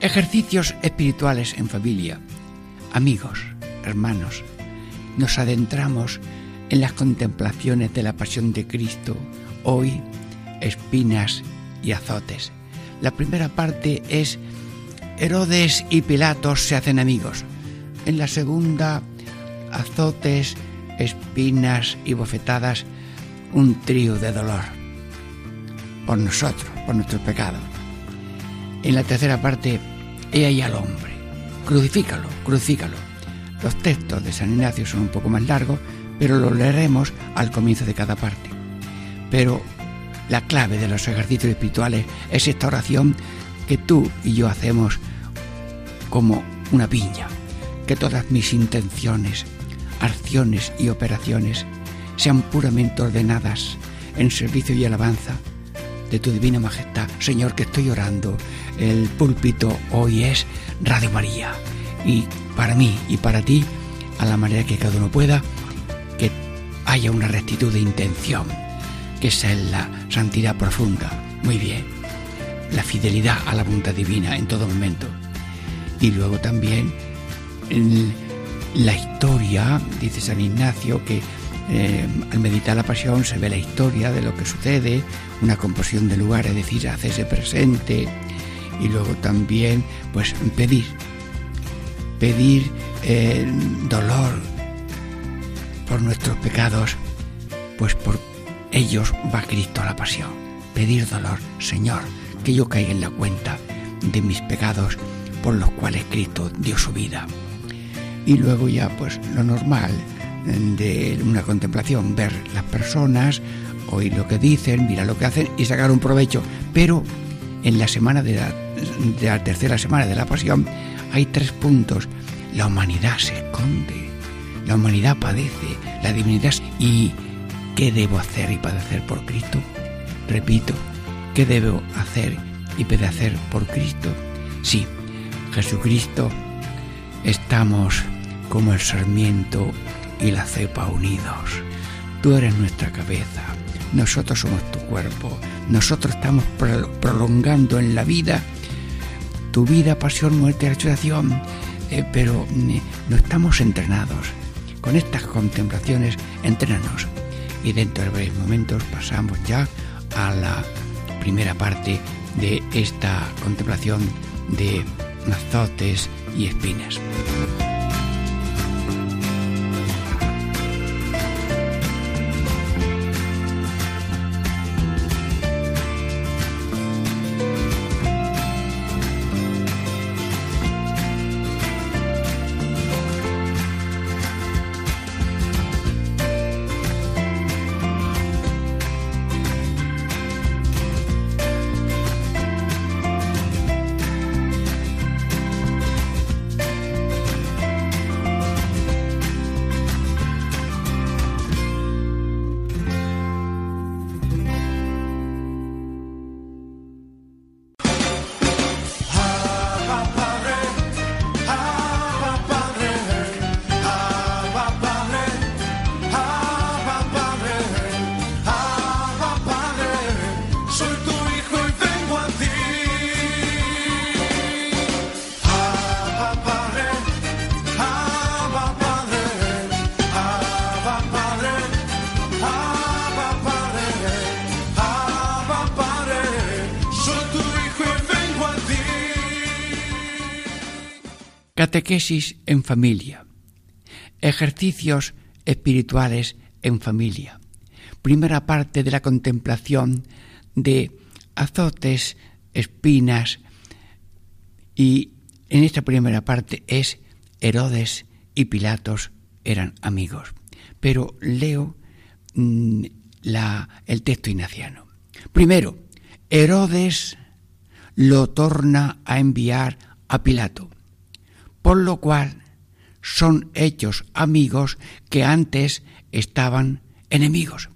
Ejercicios espirituales en familia. Amigos, hermanos, nos adentramos en las contemplaciones de la pasión de Cristo, hoy espinas y azotes. La primera parte es Herodes y Pilatos se hacen amigos. En la segunda, azotes, espinas y bofetadas, un trío de dolor por nosotros, por nuestros pecados. En la tercera parte, he ahí al hombre. Crucifícalo, crucifícalo. Los textos de San Ignacio son un poco más largos, pero los leeremos al comienzo de cada parte. Pero la clave de los ejercicios espirituales es esta oración que tú y yo hacemos como una piña. Que todas mis intenciones, acciones y operaciones sean puramente ordenadas en servicio y alabanza de tu divina majestad. Señor, que estoy orando. El púlpito hoy es Radio María. Y para mí y para ti, a la manera que cada uno pueda, que haya una rectitud de intención, que es la santidad profunda. Muy bien. La fidelidad a la voluntad divina en todo momento. Y luego también la historia, dice San Ignacio, que eh, al meditar la pasión se ve la historia de lo que sucede, una composición de lugar, es decir, hacerse presente y luego también pues pedir, pedir eh, dolor por nuestros pecados, pues por ellos va Cristo a la pasión. Pedir dolor, Señor, que yo caiga en la cuenta de mis pecados por los cuales Cristo dio su vida. Y luego ya pues lo normal, de una contemplación, ver las personas, oír lo que dicen, mirar lo que hacen y sacar un provecho. Pero en la semana de la, de la tercera semana de la pasión hay tres puntos. La humanidad se esconde, la humanidad padece, la divinidad. ¿Y qué debo hacer y padecer por Cristo? Repito, ¿qué debo hacer y padecer por Cristo? Sí, Jesucristo, estamos como el sarmiento y la cepa unidos. Tú eres nuestra cabeza, nosotros somos tu cuerpo, nosotros estamos prolongando en la vida tu vida, pasión, muerte resurrección, eh, pero eh, no estamos entrenados. Con estas contemplaciones, entrenanos. Y dentro de breves momentos pasamos ya a la primera parte de esta contemplación de azotes y espinas. Catequesis en familia. Ejercicios espirituales en familia. Primera parte de la contemplación de azotes, espinas y en esta primera parte es Herodes y Pilatos eran amigos. Pero leo mm, el texto ignaciano. Primero, Herodes lo torna a enviar a Pilato por lo cual son hechos amigos que antes estaban enemigos.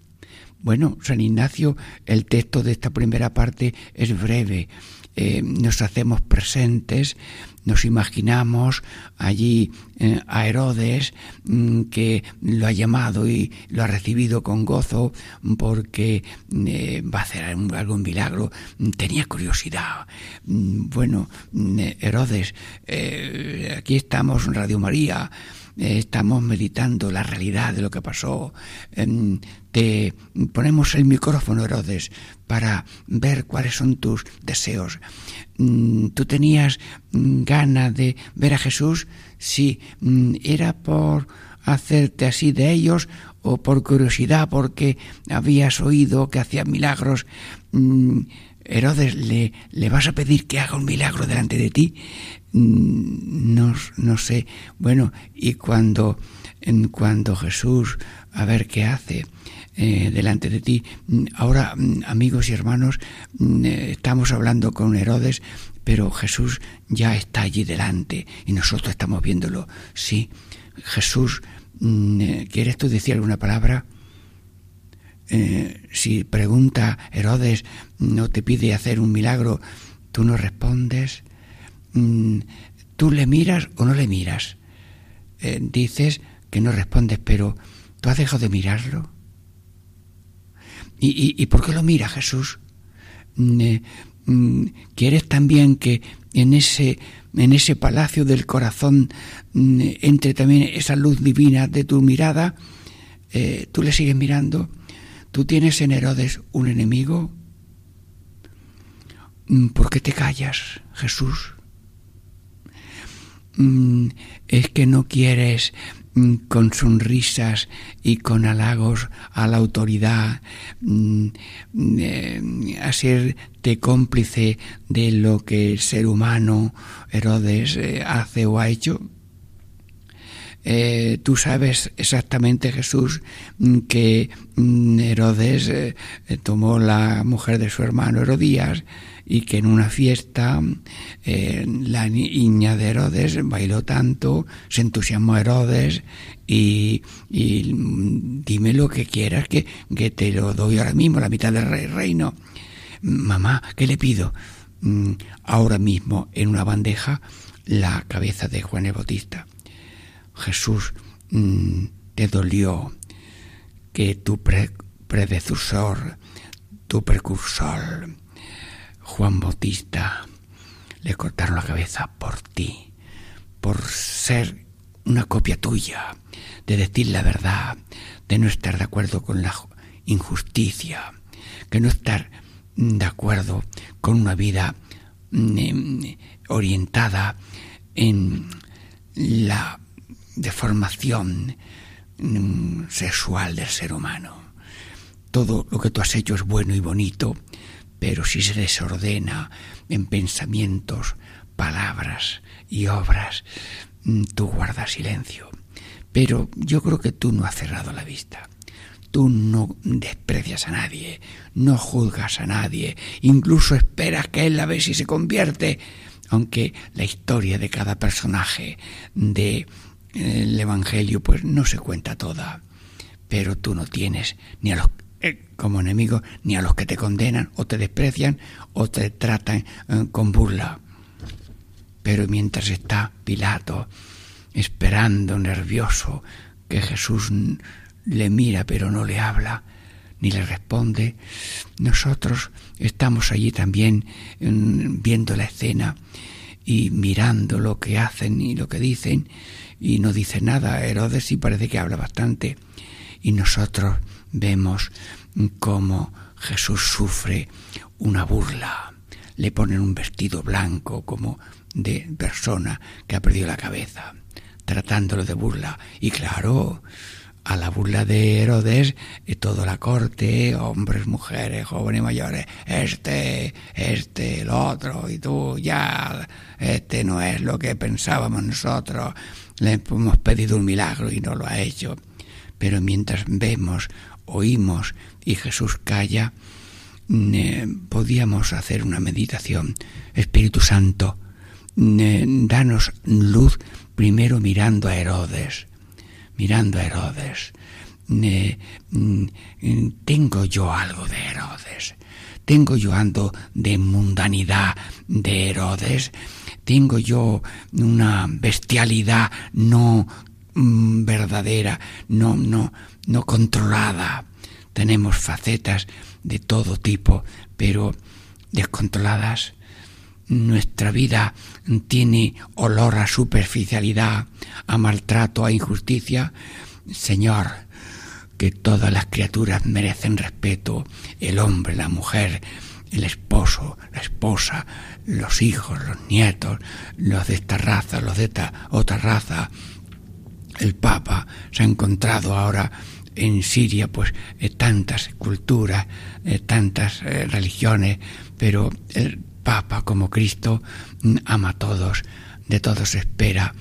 Bueno, San Ignacio, el texto de esta primera parte es breve. Eh, nos hacemos presentes, nos imaginamos allí eh, a Herodes mm, que lo ha llamado y lo ha recibido con gozo porque eh, va a hacer algún milagro. Tenía curiosidad. Mm, bueno, mm, Herodes, aquí estamos en Radio María eh, estamos meditando la realidad de lo que pasó. Em, te ponemos el micrófono, Herodes, para ver cuáles son tus deseos. Mm, ¿Tú tenías mm, ganas de ver a Jesús? Sí, mm, era por hacerte así de ellos o por curiosidad porque habías oído que hacían milagros. Herodes, ¿le, ¿le vas a pedir que haga un milagro delante de ti? No, no sé. Bueno, y cuando, cuando Jesús, a ver qué hace, eh, delante de ti. Mm, ahora, mm, amigos y hermanos, eh, estamos hablando con Herodes, pero Jesús ya está allí delante y nosotros estamos viéndolo. Sí, Jesús, eh, ¿quieres tú decir alguna palabra? si pregunta Herodes, no te pide hacer un milagro, tú no respondes. Mm, tú le miras o no le miras. Dices que no respondes, pero ¿tú has dejado de mirarlo? ¿Y, por qué lo mira Jesús? Mm, eh, mm, ¿Quieres también que en ese, en ese palacio del corazón entre también esa luz divina de tu mirada? Eh, ¿Tú le sigues mirando? ¿Tú tienes en Herodes un enemigo? ¿Por qué te callas, Jesús? Mm, es que no quieres mm, con sonrisas y con halagos a la autoridad, mm, eh, a serte cómplice de lo que el ser humano Herodes eh, hace o ha hecho. Eh, tú sabes exactamente, Jesús, que Herodes tomó la mujer de su hermano Herodías, y que en una fiesta eh, la niña de Herodes bailó tanto, se entusiasmó Herodes y, dime lo que quieras que, que, te lo doy ahora mismo, la mitad del reino. Mamá, ¿qué le pido? Mm, ahora mismo en una bandeja la cabeza de Juan el Bautista. Jesús, mm, te dolió que tu predecesor, tu precursor, Juan Bautista le cortaron la cabeza por ti, por ser una copia tuya, de decir la verdad, de no estar de acuerdo con la injusticia, que no estar de acuerdo con una vida mm, orientada en la deformación mm, sexual del ser humano. Todo lo que tú has hecho es bueno y bonito, pero si se desordena en pensamientos, palabras y obras, mm, tú guardas silencio. Pero yo creo que tú no has cerrado la vista. Tú no desprecias a nadie, no juzgas a nadie, incluso esperas que él la ve si se convierte, aunque la historia de cada personaje del eh, Evangelio pues no se cuenta toda. Pero tú no tienes ni a los como enemigo ni a los que te condenan o te desprecian o te tratan eh, con burla. Pero mientras está Pilato esperando nervioso que Jesús le mira pero no le habla ni le responde, nosotros estamos allí también viendo la escena y mirando lo que hacen y lo que dicen y no dice nada. Herodes sí parece que habla bastante y nosotros vemos cómo Jesús sufre una burla. Le ponen un vestido blanco como de persona que ha perdido la cabeza, tratándolo de burla. Y claro, a la burla de Herodes, y toda la corte, hombres, mujeres, jóvenes, mayores, este, este, el otro, y tú ya, este no es lo que pensábamos nosotros, le hemos pedido un milagro y no lo ha hecho. Pero mientras vemos oímos y Jesús calla, podíamos hacer una meditación. Espíritu Santo, danos luz primero mirando a Herodes, mirando a Herodes. Mm, tengo yo algo de Herodes, tengo yo ando de mundanidad de Herodes, tengo yo una bestialidad no mm, verdadera, no, no, no controlada. Tenemos facetas de todo tipo, pero descontroladas. Nuestra vida tiene olor a superficialidad, a maltrato, a injusticia. Señor, que todas las criaturas merecen respeto, el hombre, la mujer, el esposo, la esposa, los hijos, los nietos, los de esta raza, los de esta otra raza. El Papa se ha encontrado ahora en Siria pues eh, tantas culturas, eh, tantas eh, religiones, pero el Papa como Cristo mm, ama a todos, de todos espera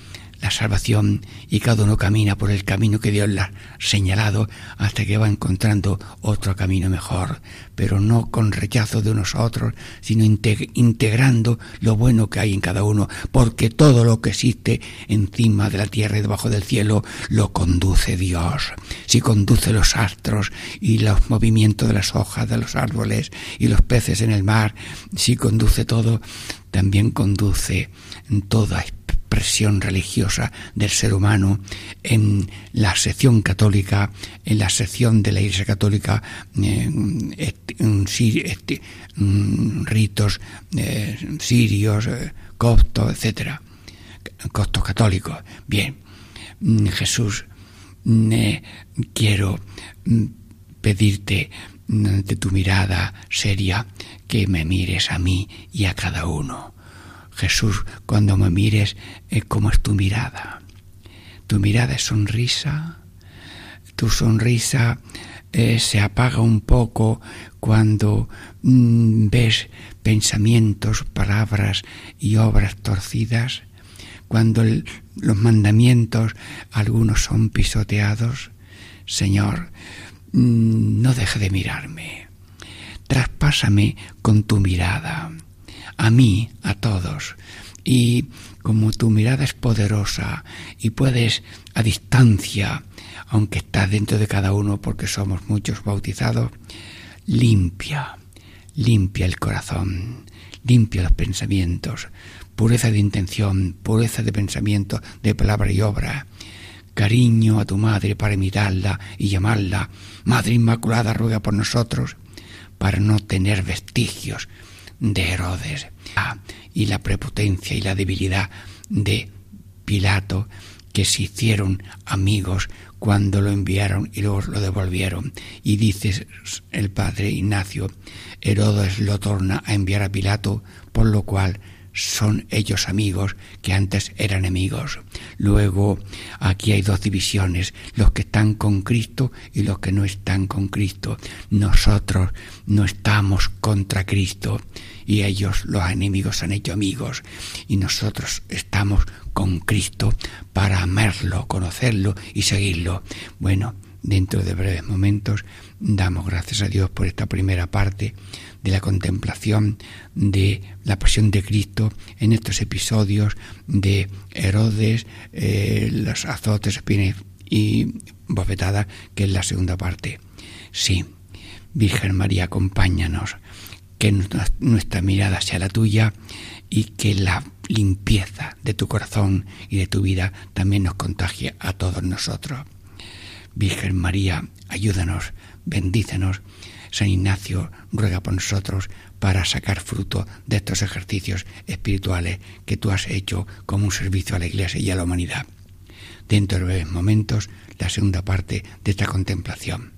la salvación y cada uno camina por el camino que Dios le ha señalado hasta que va encontrando otro camino mejor, pero no con rechazo de unos a otros, sino integrando lo bueno que hay en cada uno, porque todo lo que existe encima de la tierra y debajo del cielo lo conduce Dios. Si conduce los astros y los movimientos de las hojas de los árboles y los peces en el mar, si conduce todo, también conduce toda presión religiosa del ser humano en la sección católica, en la sección de la Iglesia Católica, eh, mm, ritos eh, sirios, eh, coptos, etcétera, coptos católicos. Bien, mm, Jesús, mm, quiero pedirte de tu mirada seria que me mires a mí y a cada uno Jesús, cuando me mires, eh, ¿cómo es tu mirada? Tu mirada es sonrisa, tu sonrisa eh, se apaga un poco cuando mm, ves pensamientos, palabras y obras torcidas, cuando los mandamientos algunos son pisoteados. Señor, mm, no deje de mirarme, traspásame con tu mirada a mí, a todos. Y como tu mirada es poderosa y puedes a distancia, aunque estás dentro de cada uno porque somos muchos bautizados, limpia, limpia el corazón, limpia los pensamientos, pureza de intención, pureza de pensamiento, de palabra y obra, cariño a tu madre para imitarla y llamarla, Madre Inmaculada ruega por nosotros, para no tener vestigios de Herodes y la prepotencia y la debilidad de Pilato que se hicieron amigos cuando lo enviaron y luego lo devolvieron. Y dice el padre Ignacio, Herodes lo torna a enviar a Pilato, por lo cual son ellos amigos que antes eran enemigos. Luego aquí hay dos divisiones, los que están con Cristo y los que no están con Cristo. Nosotros no estamos contra Cristo y ellos los enemigos han hecho amigos y nosotros estamos con Cristo para amarlo, conocerlo y seguirlo. Bueno, dentro de breves momentos damos gracias a Dios por esta primera parte de la contemplación de la pasión de Cristo en estos episodios de Herodes, eh, los azotes, espinas y bofetadas, que es la segunda parte. Sí, Virgen María, acompáñanos, que nuestra mirada sea la tuya y que la limpieza de tu corazón y de tu vida también nos contagie a todos nosotros. Virgen María, ayúdanos, bendícenos San Ignacio ruega por nosotros para sacar fruto de estos ejercicios espirituales que tú has hecho como un servicio a la Iglesia y a la humanidad. Dentro de breves momentos, la segunda parte de esta contemplación.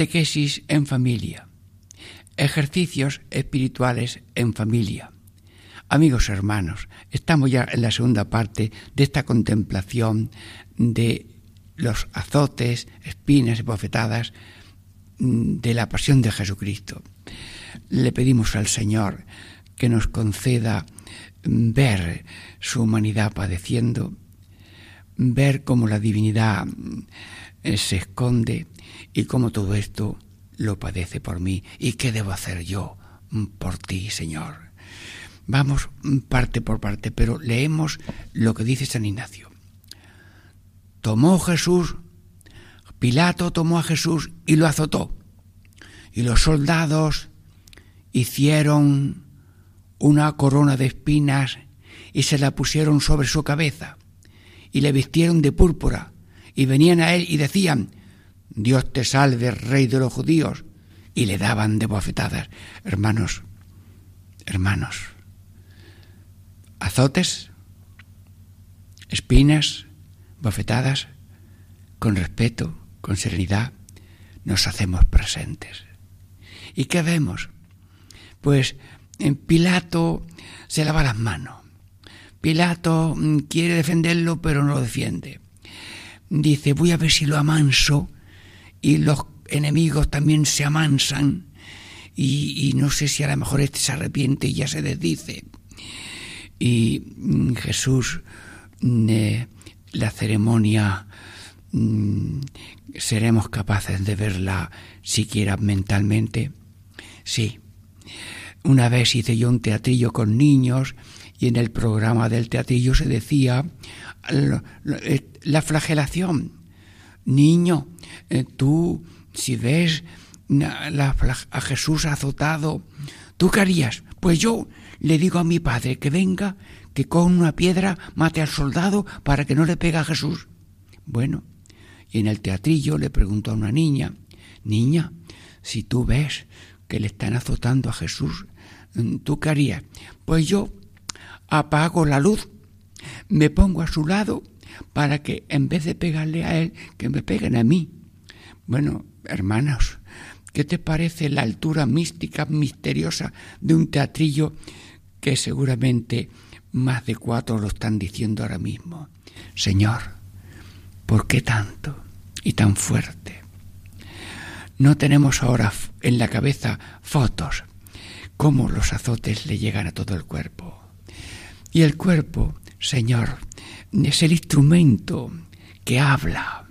Catequesis en familia, ejercicios espirituales en familia. Amigos hermanos, estamos ya en la segunda parte de esta contemplación de los azotes, espinas y bofetadas mm, de la pasión de Jesucristo. Le pedimos al Señor que nos conceda mm, ver su humanidad padeciendo, ver cómo la divinidad mm, se esconde y cómo todo esto lo padece por mí y qué debo hacer yo por ti, Señor. Vamos parte por parte, pero leemos lo que dice San Ignacio. Tomó Jesús, Pilato tomó a Jesús y lo azotó. Y los soldados hicieron una corona de espinas y se la pusieron sobre su cabeza y le vistieron de púrpura y venían a él y decían, Dios te salve, rey de los judíos, y le daban de bofetadas. Hermanos, hermanos, azotes, espinas, bofetadas, con respeto, con serenidad, nos hacemos presentes. ¿Y qué vemos? Pues en Pilato se lava las manos. Pilato mm, quiere defenderlo, pero no lo defiende. Dice, voy a ver si lo amanso y los enemigos también se amansan y, no sé si a lo mejor este se arrepiente y ya se desdice. Y mm, Jesús, mm, eh, la ceremonia, mm, ¿seremos capaces de verla siquiera mentalmente? Sí. Una vez hice yo un teatrillo con niños y en el programa del teatrillo se decía eh, la flagelación. Niño, eh, tú si ves a Jesús azotado, ¿tú qué harías? Pues yo le digo a mi padre que venga, que con una piedra mate al soldado para que no le pegue a Jesús. Bueno, y en el teatrillo le pregunto a una niña, niña, si tú ves que le están azotando a Jesús, ¿tú qué harías? Pues yo apago la luz, me pongo a su lado para que en vez de pegarle a él, que me peguen a mí. Bueno, hermanos, ¿qué te parece la altura mística, misteriosa de un teatrillo que seguramente más de cuatro lo están diciendo ahora mismo? Señor, ¿por qué tanto y tan fuerte? No tenemos ahora en la cabeza fotos, cómo los azotes le llegan a todo el cuerpo. Y el cuerpo, Señor, es el instrumento que habla.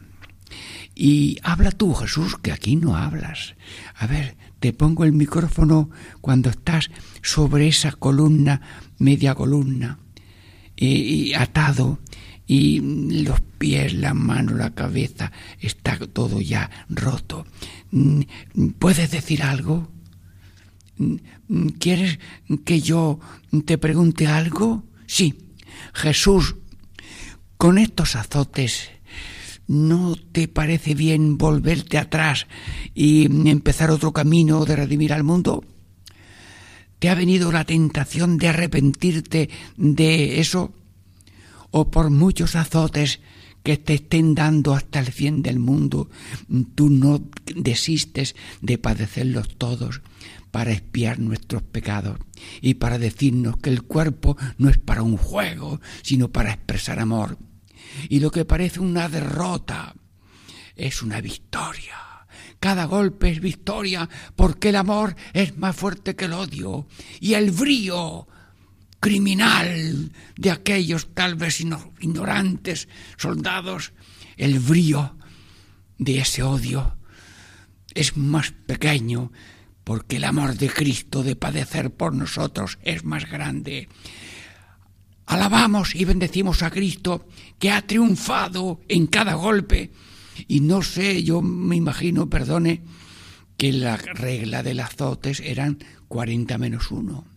Y habla tú, Jesús, que aquí no hablas. A ver, te pongo el micrófono cuando estás sobre esa columna, media columna, y, atado, y los pies, la mano, la cabeza, está todo ya roto. ¿Puedes decir algo? ¿Quieres que yo te pregunte algo? Sí. Jesús, con estos azotes, ¿no te parece bien volverte atrás y empezar otro camino de redimir al mundo? ¿Te ha venido la tentación de arrepentirte de eso? ¿O por muchos azotes que te estén dando hasta el fin del mundo, tú no desistes de padecerlos todos para espiar nuestros pecados y para decirnos que el cuerpo no es para un juego, sino para expresar amor. Y lo que parece una derrota es una victoria. Cada golpe es victoria porque el amor es más fuerte que el odio y el brío criminal de aquellos tal vez ignorantes soldados, el brío de ese odio es más pequeño porque el amor de Cristo de padecer por nosotros es más grande. Alabamos y bendecimos a Cristo que ha triunfado en cada golpe. Y no sé, yo me imagino, perdone, que la regla del azotes eran 40 menos uno.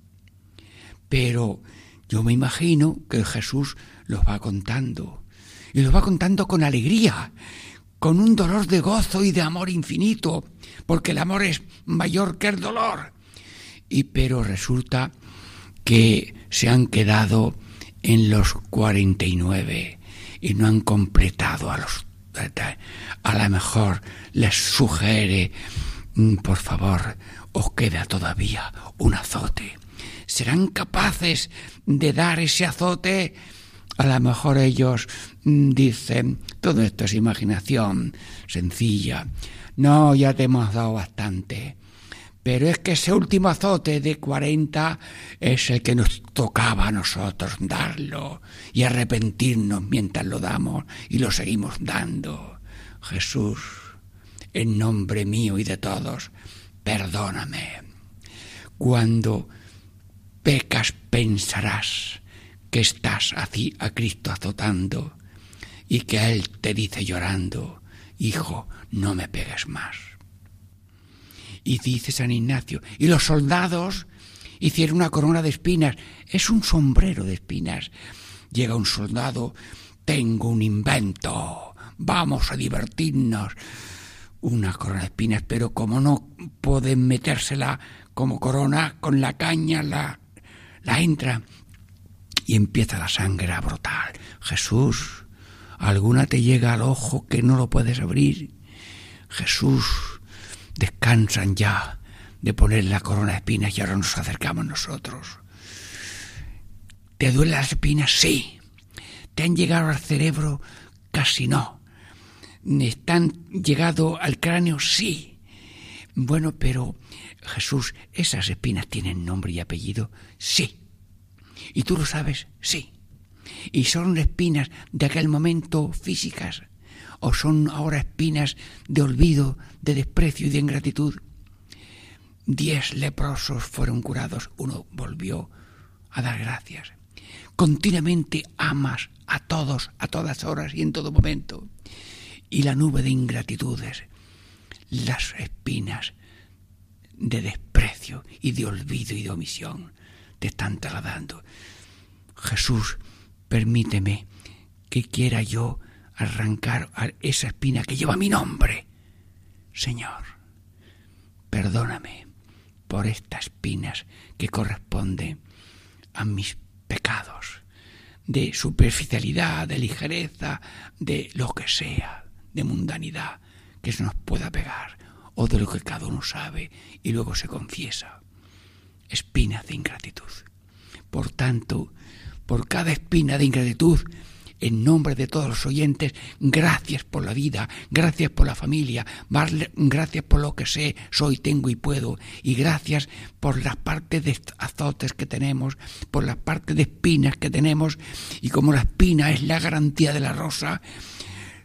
Pero yo me imagino que Jesús los va contando. Y los va contando con alegría con un dolor de gozo y de amor infinito, porque el amor es mayor que el dolor. Y pero resulta que se han quedado en los 49 y no han completado a los a lo mejor les sugiere, mm, por favor, os queda todavía un azote. ¿Serán capaces de dar ese azote? A lo mejor ellos mm, dicen, todo esto es imaginación sencilla. No, ya te hemos dado bastante. Pero es que ese último azote de 40 es el que nos tocaba a nosotros darlo y arrepentirnos mientras lo damos y lo seguimos dando. Jesús, en nombre mío y de todos, perdóname. Cuando pecas pensarás que estás así a Cristo azotando y que Él te dice llorando, Hijo, no me pegues más. Y dice San Ignacio, y los soldados hicieron una corona de espinas, es un sombrero de espinas. Llega un soldado, tengo un invento, vamos a divertirnos. Una corona de espinas, pero como no pueden metérsela como corona, con la caña la, la entra y empieza la sangre a brotar. Jesús, alguna te llega al ojo que no lo puedes abrir. Jesús, descansan ya de poner la corona de espinas y ahora nos acercamos nosotros. ¿Te duelen las espinas? Sí. ¿Te han llegado al cerebro? Casi no. ¿Están llegado al cráneo? Sí. Bueno, pero Jesús, ¿esas espinas tienen nombre y apellido? Sí. ¿Y tú lo sabes? Sí. ¿Y son espinas de aquel momento físicas? ¿O son ahora espinas de olvido, de desprecio y de ingratitud? Diez leprosos fueron curados, uno volvió a dar gracias. Continuamente amas a todos, a todas horas y en todo momento. Y la nube de ingratitudes, las espinas de desprecio y de olvido y de omisión te están trasladando. Jesús, permíteme que quiera yo arrancar esa espina que lleva mi nombre. Señor, perdóname por estas espinas que corresponden a mis pecados, de superficialidad, de ligereza, de lo que sea, de mundanidad que se nos pueda pegar, o de lo que cada uno sabe y luego se confiesa. Espinas de ingratitud. Por tanto, por cada espina de ingratitud, en nombre de todos los oyentes, gracias por la vida, gracias por la familia, gracias por lo que sé, soy, tengo y puedo, y gracias por las partes de azotes que tenemos, por las partes de espinas que tenemos, y como la espina es la garantía de la rosa,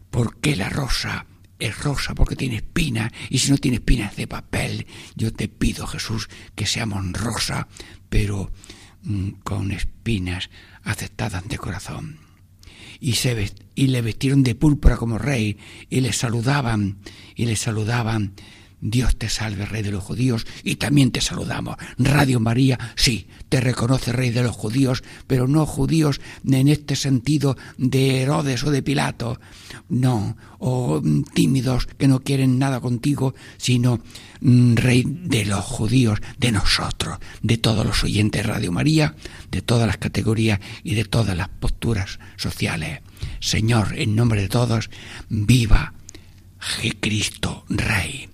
¿por qué la rosa? es rosa porque tiene espina y si no tiene espinas de papel, yo te pido Jesús que seamos rosa, pero mm, con espinas aceptadas de corazón y, se y le vestieron de púrpura como rey y le saludaban y le saludaban Dios te salve, Rey de los judíos, y también te saludamos. Radio María, sí, te reconoce Rey de los judíos, pero no judíos en este sentido de Herodes o de Pilato, no, o mm, tímidos que no quieren nada contigo, sino mm, Rey de los judíos, de nosotros, de todos los oyentes de Radio María, de todas las categorías y de todas las posturas sociales. Señor, en nombre de todos, viva Cristo Rey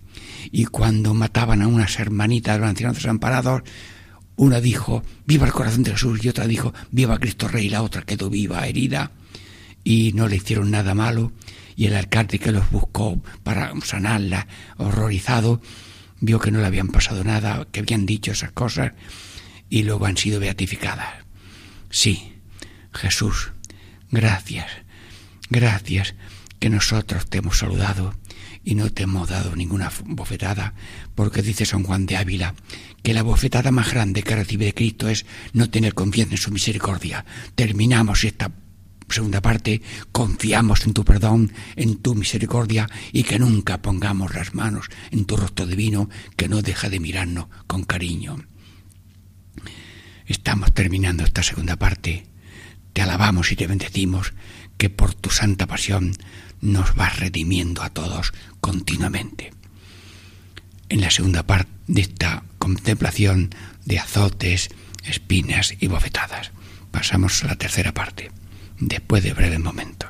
y cuando mataban a unas hermanitas de los ancianos desamparados, una dijo, viva el corazón de Jesús, y otra dijo, viva Cristo Rey, y la otra quedó viva, herida, y no le hicieron nada malo, y el alcalde que los buscó para sanarla, horrorizado, vio que no le habían pasado nada, que habían dicho esas cosas, y luego han sido beatificadas. Sí, Jesús, gracias, gracias que nosotros te hemos saludado y no te hemos dado ninguna bofetada, porque dice San Juan de Ávila que la bofetada más grande que recibe Cristo es no tener confianza en su misericordia. Terminamos esta segunda parte, confiamos en tu perdón, en tu misericordia y que nunca pongamos las manos en tu rostro divino que no deja de mirarnos con cariño. Estamos terminando esta segunda parte. Te alabamos y te bendecimos que por tu santa pasión nos vas redimiendo a todos continuamente. En la segunda parte de esta contemplación de azotes, espinas y bofetadas, pasamos a la tercera parte, después de breves momentos.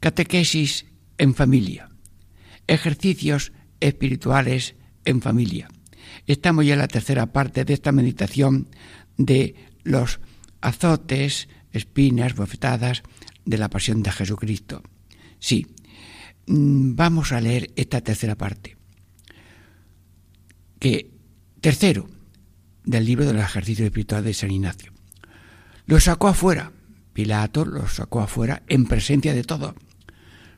Catequesis en familia. Ejercicios espirituales en familia. Estamos ya en la tercera parte de esta meditación de los azotes, espinas, bofetadas de la pasión de Jesucristo. Sí, mm, vamos a leer esta tercera parte. Que tercero del libro de los ejercicios espirituales de San Ignacio. Lo sacó afuera. Pilato lo sacó afuera en presencia de todos.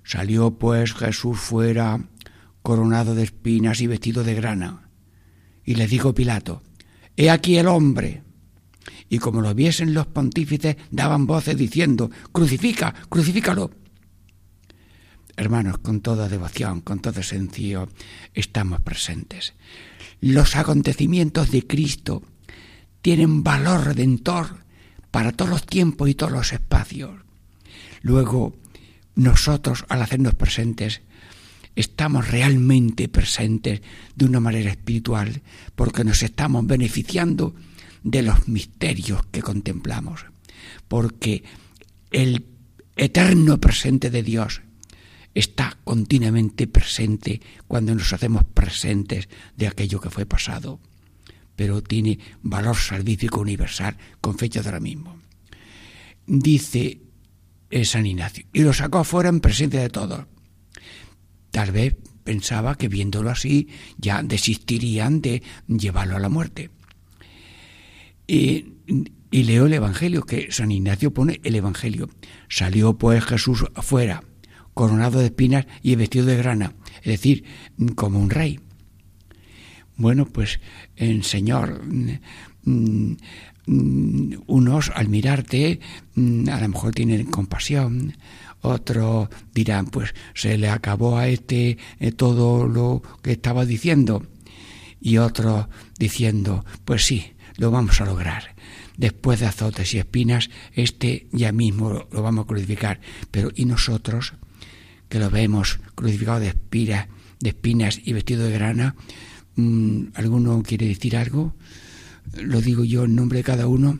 Salió pues Jesús fuera, coronado de espinas y vestido de grana. Y le dijo Pilato, He aquí el hombre. Y como lo viesen los pontífices, daban voces diciendo, Crucifica, crucifícalo. Hermanos, con toda devoción, con todo sencillo, estamos presentes. Los acontecimientos de Cristo tienen valor redentor para todos los tiempos y todos los espacios. Luego, nosotros, al hacernos presentes, estamos realmente presentes de una manera espiritual porque nos estamos beneficiando de los misterios que contemplamos. Porque el eterno presente de Dios está continuamente presente cuando nos hacemos presentes de aquello que fue pasado, pero tiene valor salvífico universal con fecha de ahora mismo. Dice San Ignacio, y lo sacó afuera en presencia de todos. Tal vez pensaba que viéndolo así ya desistirían de llevarlo a la muerte. Y, y leo el Evangelio, que San Ignacio pone el Evangelio. Salió pues Jesús afuera, coronado de espinas y vestido de grana, es decir, como un rey. Bueno, pues el Señor, mm, mm, unos al mirarte mm, a lo mejor tienen compasión, otros dirán, pues se le acabó a este eh, todo lo que estaba diciendo, y otros diciendo, pues sí, lo vamos a lograr. Después de azotes y espinas, este ya mismo lo vamos a crucificar. Pero ¿y nosotros? que lo vemos crucificado de de espinas y vestido de grana, ¿alguno quiere decir algo? Lo digo yo en nombre de cada uno.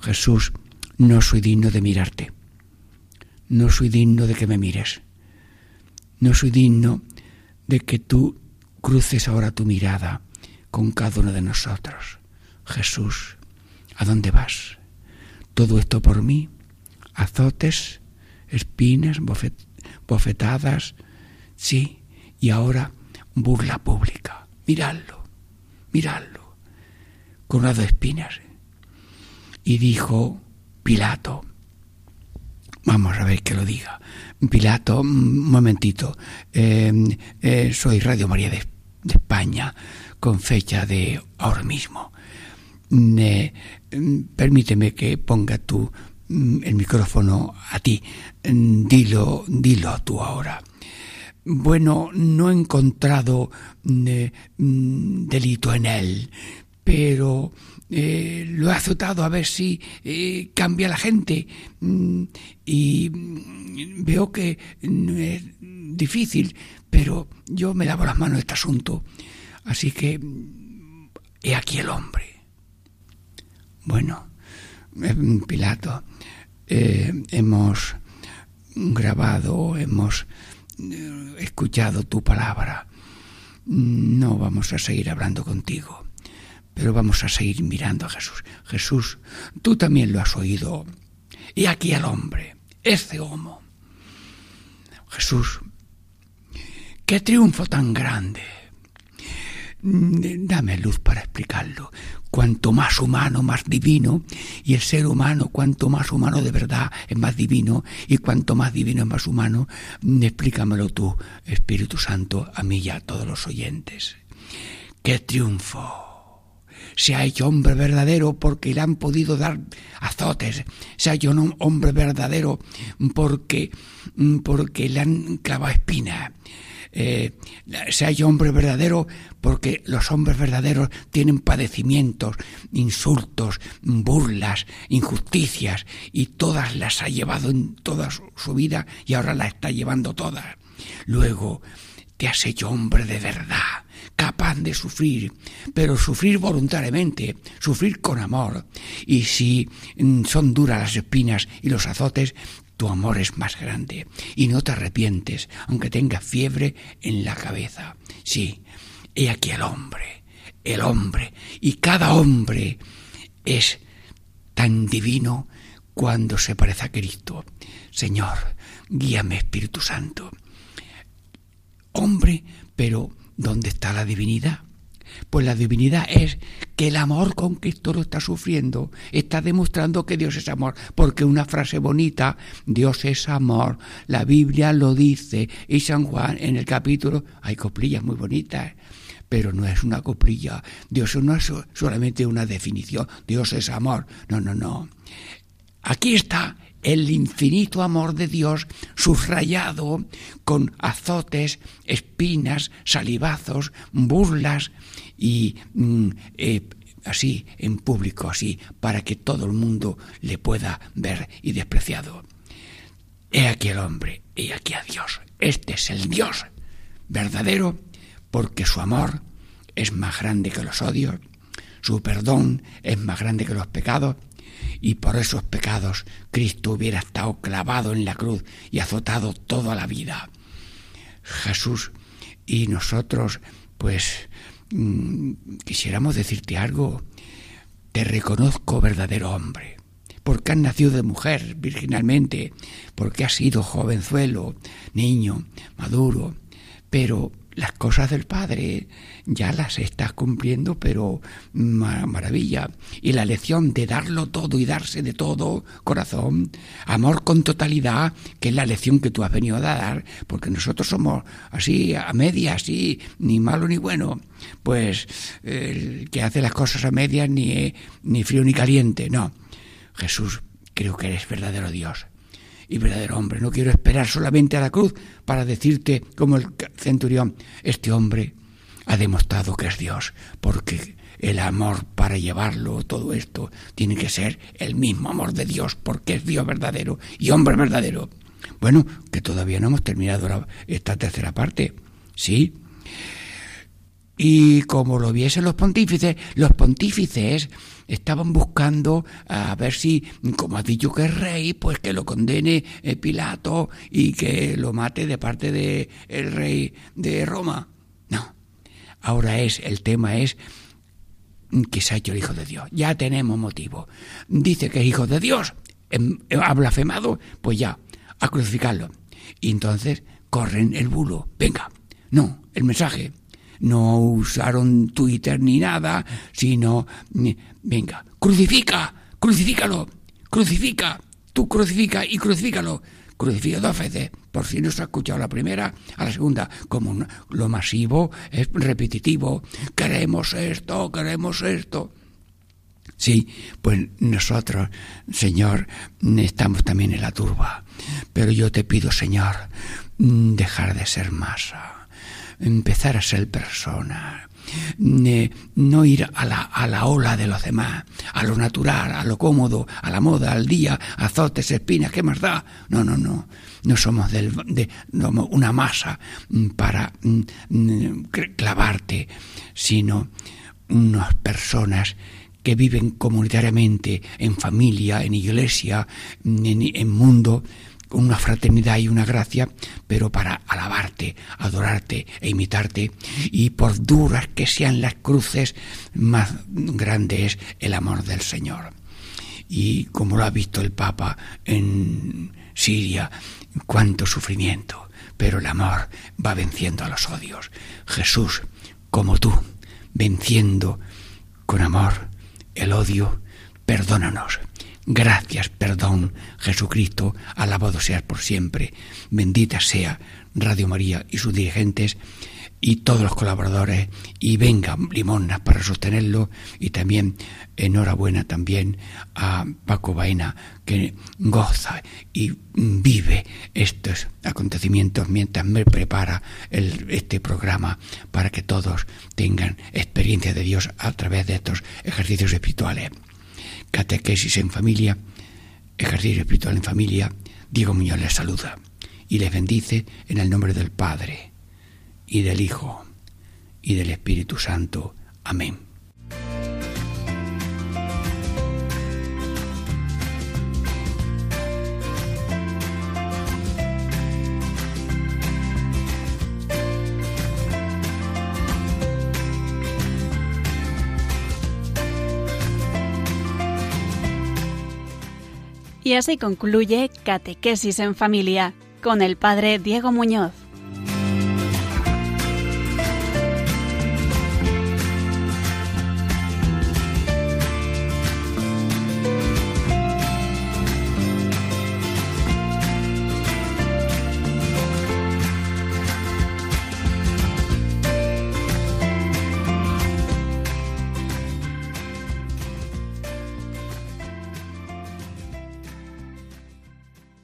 Jesús, no soy digno de mirarte. No soy digno de que me mires. No soy digno de que tú cruces ahora tu mirada con cada uno de nosotros. Jesús, ¿a dónde vas? Todo esto por mí. Azotes, espinas, bofetadas, sí, y ahora burla pública. Miradlo, miradlo, coronado de espinas. Y dijo Pilato, vamos a ver que lo diga. Pilato, un momentito, eh, eh, soy Radio María de, España, con fecha de ahora mismo. Eh, permíteme que ponga tu Mm, el micrófono a ti. Mm, dilo, dilo tú ahora. Bueno, no he encontrado mm, delito en él, pero eh, lo he azotado a ver si eh, cambia la gente y veo que es difícil, pero yo me lavo las manos de este asunto. Así que he aquí el hombre. Bueno, Pilato, eh, hemos grabado, hemos eh, escuchado tu palabra. No vamos a seguir hablando contigo, pero vamos a seguir mirando a Jesús. Jesús, tú también lo has oído. Y aquí al hombre, este homo. Jesús, qué triunfo tan grande. Dame luz para explicarlo. Cuanto más humano, más divino, y el ser humano, cuanto más humano de verdad, es más divino, y cuanto más divino es más humano, explícamelo tú, Espíritu Santo, a mí y a todos los oyentes. ¡Qué triunfo! Se ha hecho hombre verdadero porque le han podido dar azotes, se ha hecho un hombre verdadero porque, mm, porque le han clavado espinas, eh, se haya hombre verdadero, porque los hombres verdaderos tienen padecimientos, insultos, burlas, injusticias, y todas las ha llevado en toda su vida y ahora las está llevando todas. Luego, te has hecho hombre de verdad, capaz de sufrir, pero sufrir voluntariamente, sufrir con amor. Y si mm, son duras las espinas y los azotes, tu amor es más grande y no te arrepientes, aunque tengas fiebre en la cabeza. Sí, he aquí el hombre, el hombre, y cada hombre es tan divino cuando se parece a Cristo. Señor, guíame Espíritu Santo. Hombre, pero ¿dónde está la divinidad? Pues la divinidad es que el amor con esto lo está sufriendo está demostrando que Dios es amor, porque una frase bonita, Dios es amor, la Biblia lo dice, y San Juan en el capítulo, hay coplillas muy bonitas, pero no es una coplilla, Dios no es solamente una definición, Dios es amor, no, no, no. Aquí está el infinito amor de Dios subrayado con azotes, espinas, salivazos, burlas, y mm, eh, así en público, así, para que todo el mundo le pueda ver y despreciado. He aquí el hombre, he aquí a Dios. Este es el Dios verdadero, porque su amor es más grande que los odios, su perdón es más grande que los pecados, y por esos pecados Cristo hubiera estado clavado en la cruz y azotado toda la vida. Jesús y nosotros, pues Mm, quisiéramos decirte algo. Te reconozco verdadero hombre, porque has nacido de mujer virginalmente, porque has sido jovenzuelo, niño, maduro, pero las cosas del Padre ya las estás cumpliendo, pero maravilla. Y la lección de darlo todo y darse de todo, corazón, amor con totalidad, que es la lección que tú has venido a dar, porque nosotros somos así, a medias, así, ni malo ni bueno. Pues el que hace las cosas a medias ni, ni frío ni caliente, no. Jesús, creo que eres verdadero Dios y verdadero hombre. No quiero esperar solamente a la cruz para decirte, como el centurión, este hombre ha demostrado que es Dios, porque el amor para llevarlo, todo esto, tiene que ser el mismo amor de Dios, porque es Dios verdadero y hombre verdadero. Bueno, que todavía no hemos terminado esta tercera parte, ¿sí? Y como lo viesen los pontífices, los pontífices estaban buscando a ver si, como ha dicho que es rey, pues que lo condene eh, Pilato y que lo mate de parte del el rey de Roma. No. Ahora es, el tema es que se ha hecho el Hijo de Dios. Ya tenemos motivo. Dice que es Hijo de Dios, em, ha blasfemado, pues ya, a crucificarlo. Y entonces corren el bulo. Venga, no, el mensaje no usaron Twitter ni nada, sino, venga, crucifica, crucifícalo, crucifica, tú crucifica y crucifícalo. Crucifica dos veces, por si no se ha escuchado la primera, a la segunda, como lo masivo es repetitivo, queremos esto, queremos esto. Sí, pues nosotros, Señor, estamos también en la turba. Pero yo te pido, Señor, dejar de ser masa empezar a ser persona, no ir a la, a la ola de los demás, a lo natural, a lo cómodo, a la moda, al día, azotes, espinas, ¿qué más da? No, no, no. No somos de, una masa mm, para mm, mm, clavarte, sino unas personas que viven comunitariamente, en familia, en iglesia, en, en mundo, una fraternidad y una gracia, pero para alabarte, adorarte e imitarte, y por duras que sean las cruces, más grande es el amor del Señor. Y como lo ha visto el Papa en Siria, cuánto sufrimiento, pero el amor va venciendo a los odios. Jesús, como tú, venciendo con amor el odio, perdónanos. Gracias, perdón, Jesucristo, alabado seas por siempre. Bendita sea Radio María y sus dirigentes y todos los colaboradores y venga limonas para sostenerlo y también enhorabuena también a Paco Baena que goza y vive estos acontecimientos mientras me prepara este programa para que todos tengan experiencia de Dios a través de estos ejercicios espirituales. Catequesis en familia, ejercicio espiritual en familia, Diego Muñoz les saluda y les bendice en el nombre del Padre y del Hijo y del Espíritu Santo. Amén. Y así concluye Catequesis en Familia con el Padre Diego Muñoz.